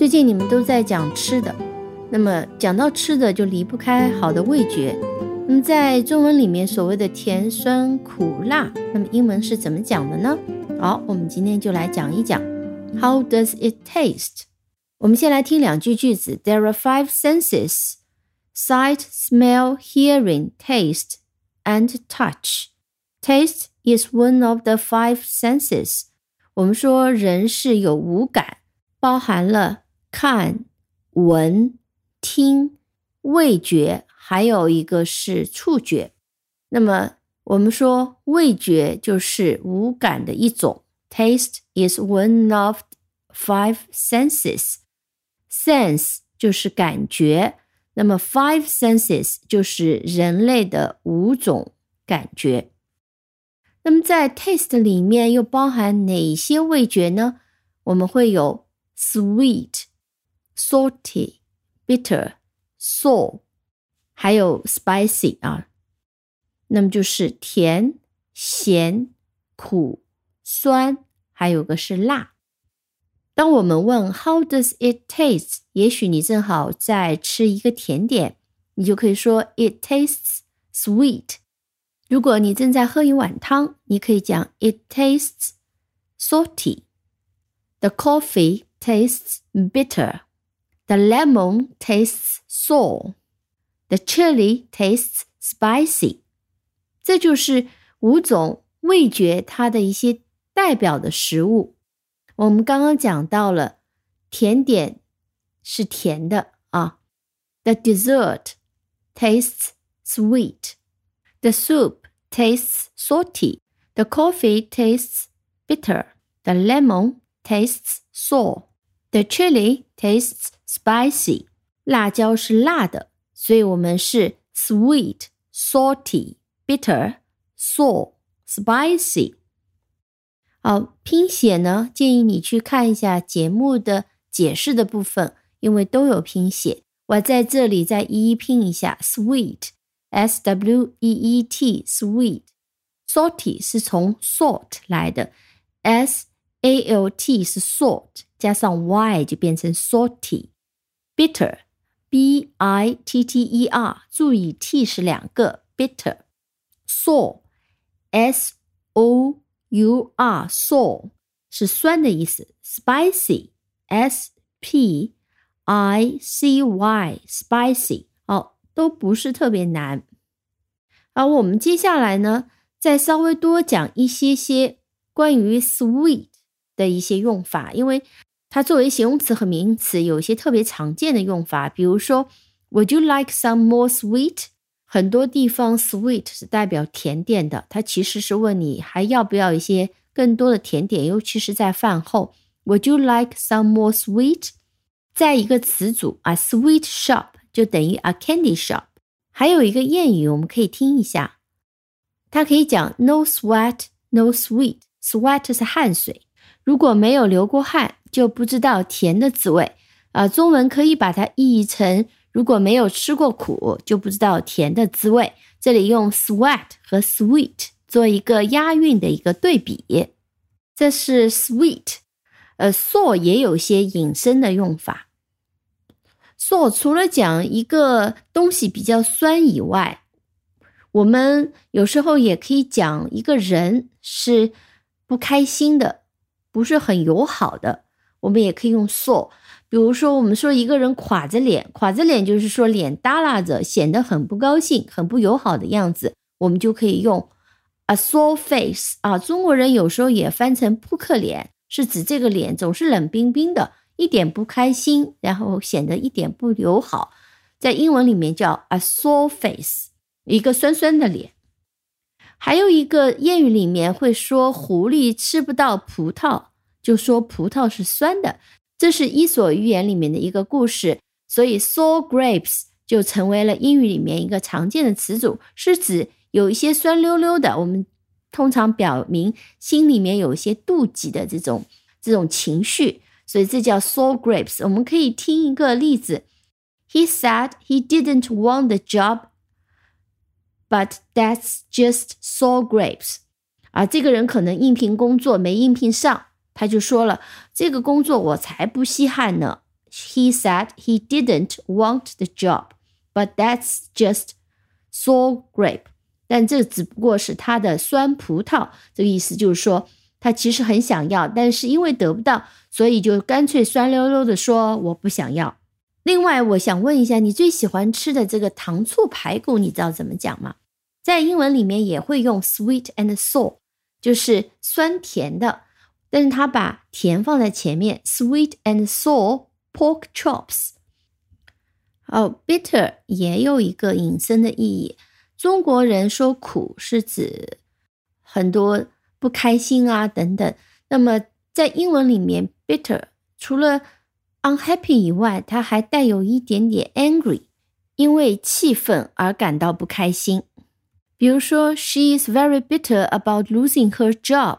最近你们都在讲吃的，那么讲到吃的就离不开好的味觉。那么在中文里面所谓的甜、酸、苦、辣，那么英文是怎么讲的呢？好，我们今天就来讲一讲 How does it taste？我们先来听两句句子：There are five senses: sight, smell, hearing, taste, and touch. Taste is one of the five senses. 我们说人是有五感，包含了看、闻、听、味觉，还有一个是触觉。那么我们说味觉就是五感的一种，Taste is one of five senses. Sense 就是感觉，那么 five senses 就是人类的五种感觉。那么在 taste 里面又包含哪些味觉呢？我们会有 sweet、salty、bitter、sour，还有 spicy 啊。那么就是甜、咸、苦、酸，还有个是辣。当我们问 How does it taste？也许你正好在吃一个甜点，你就可以说 It tastes sweet。如果你正在喝一碗汤，你可以讲 It tastes salty. The coffee tastes bitter. The lemon tastes sour. The chili tastes spicy. 这就是五种味觉它的一些代表的食物。我们刚刚讲到了甜点是甜的啊，The dessert tastes sweet. The soup tastes salty. The coffee tastes bitter. The lemon tastes sour. The chili tastes spicy. 辣椒是辣的，所以我们是 sweet, salty, bitter, sour, spicy。好，拼写呢，建议你去看一下节目的解释的部分，因为都有拼写。我在这里再一一拼一下：sweet。S W E E T sweet salty 是从 salt 来的，S A L T 是 salt 加上 Y 就变成 salty bitter B I T T E R 注意 T 是两个 bitter sour S O U R sour 是酸的意思，spicy S P I C Y spicy 都不是特别难，而我们接下来呢，再稍微多讲一些些关于 sweet 的一些用法，因为 它作为形容词和名词有一些特别常见的用法。比如说，Would you like some more sweet？很多地方 sweet 是代表甜点的，它其实是问你还要不要一些更多的甜点，尤其是在饭后。Would you like some more sweet？在一个词组啊，sweet shop。就等于 a candy shop。还有一个谚语，我们可以听一下。它可以讲 no sweat no sweet。sweat 是汗水，如果没有流过汗，就不知道甜的滋味。啊，中文可以把它译成如果没有吃过苦，就不知道甜的滋味。这里用 sweat 和 sweet 做一个押韵的一个对比。这是 sweet，呃，so 也有些引申的用法。so 除了讲一个东西比较酸以外，我们有时候也可以讲一个人是不开心的，不是很友好的，我们也可以用 so。比如说，我们说一个人垮着脸，垮着脸就是说脸耷拉着，显得很不高兴、很不友好的样子，我们就可以用 a sore face 啊。中国人有时候也翻成扑克脸，是指这个脸总是冷冰冰的。一点不开心，然后显得一点不友好，在英文里面叫 a sore face，一个酸酸的脸。还有一个谚语里面会说狐狸吃不到葡萄，就说葡萄是酸的，这是伊索寓言里面的一个故事，所以 sour grapes 就成为了英语里面一个常见的词组，是指有一些酸溜溜的，我们通常表明心里面有一些妒忌的这种这种情绪。所以这叫 sour grapes。我们可以听一个例子：He said he didn't want the job, but that's just sour grapes。啊，这个人可能应聘工作没应聘上，他就说了：“这个工作我才不稀罕呢。” he said he didn't want the job, but that's just sour grape. 但这只不过是他的酸葡萄。这个意思就是说，他其实很想要，但是因为得不到，所以就干脆酸溜溜的说我不想要。另外，我想问一下，你最喜欢吃的这个糖醋排骨，你知道怎么讲吗？在英文里面也会用 sweet and sour，就是酸甜的，但是他把甜放在前面，sweet and sour pork chops。哦，bitter 也有一个引申的意义。中国人说苦是指很多不开心啊等等。那么在英文里面，bitter 除了 unhappy 以外，它还带有一点点 angry，因为气愤而感到不开心。比如说，She is very bitter about losing her job。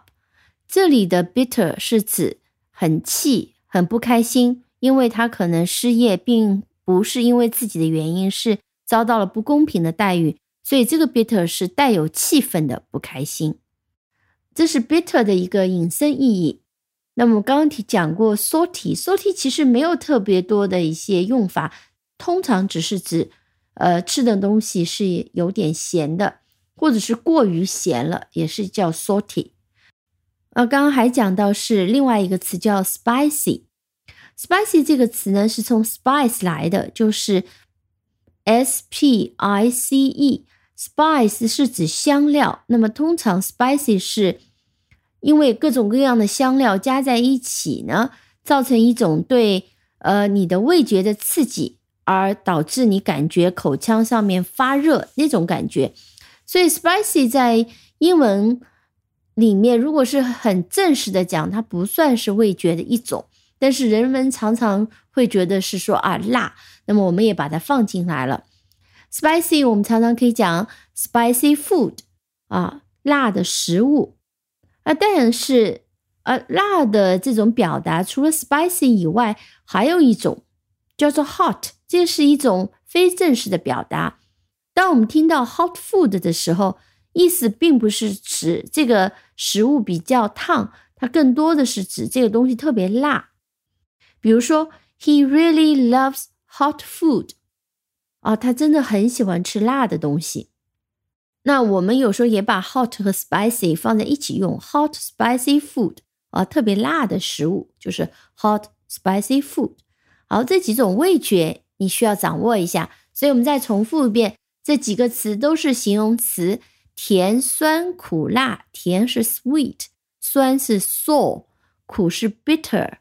这里的 bitter 是指很气、很不开心，因为他可能失业，并不是因为自己的原因，是遭到了不公平的待遇，所以这个 bitter 是带有气愤的不开心。这是 bitter 的一个引申意义。那么刚刚提讲过，salty，salty 其实没有特别多的一些用法，通常只是指，呃，吃的东西是有点咸的。或者是过于咸了，也是叫 salty。呃，刚刚还讲到是另外一个词叫 spicy。spicy 这个词呢是从 spice 来的，就是 s p i c e。spice 是指香料，那么通常 spicy 是因为各种各样的香料加在一起呢，造成一种对呃你的味觉的刺激，而导致你感觉口腔上面发热那种感觉。所以，spicy 在英文里面，如果是很正式的讲，它不算是味觉的一种。但是人们常常会觉得是说啊辣，那么我们也把它放进来了。spicy 我们常常可以讲 spicy food 啊，辣的食物啊。但是呃，辣的这种表达，除了 spicy 以外，还有一种叫做 hot，这是一种非正式的表达。当我们听到 hot food 的时候，意思并不是指这个食物比较烫，它更多的是指这个东西特别辣。比如说，He really loves hot food。啊，他真的很喜欢吃辣的东西。那我们有时候也把 hot 和 spicy 放在一起用，hot spicy food 啊，特别辣的食物就是 hot spicy food。好，这几种味觉你需要掌握一下。所以我们再重复一遍。这几个词都是形容词，甜、酸、苦、辣。甜是 sweet，酸是 sour，苦是 bitter，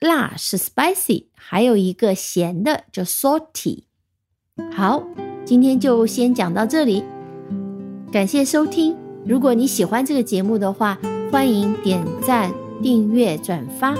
辣是 spicy，还有一个咸的叫 salty。好，今天就先讲到这里，感谢收听。如果你喜欢这个节目的话，欢迎点赞、订阅、转发。